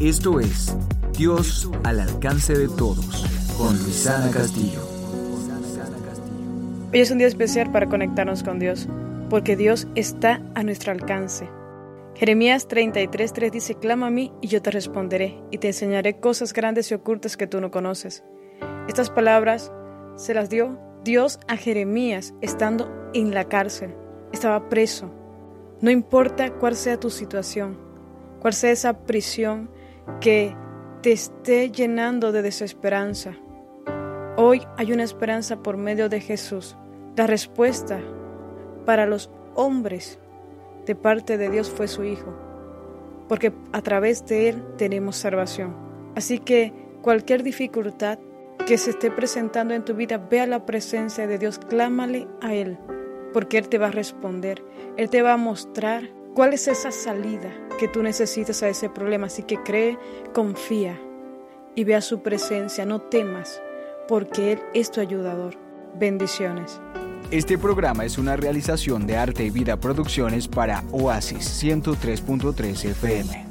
Esto es Dios al alcance de todos con Luisana Castillo. Hoy es un día especial para conectarnos con Dios, porque Dios está a nuestro alcance. Jeremías 33:3 dice, Clama a mí y yo te responderé, y te enseñaré cosas grandes y ocultas que tú no conoces. Estas palabras se las dio Dios a Jeremías estando en la cárcel. Estaba preso. No importa cuál sea tu situación, cuál sea esa prisión que te esté llenando de desesperanza. Hoy hay una esperanza por medio de Jesús. La respuesta para los hombres de parte de Dios fue su Hijo, porque a través de Él tenemos salvación. Así que cualquier dificultad que se esté presentando en tu vida, vea la presencia de Dios, clámale a Él, porque Él te va a responder, Él te va a mostrar cuál es esa salida que tú necesitas a ese problema. Así que cree, confía y vea su presencia, no temas, porque Él es tu ayudador. Bendiciones. Este programa es una realización de Arte y Vida Producciones para Oasis 103.3 FM.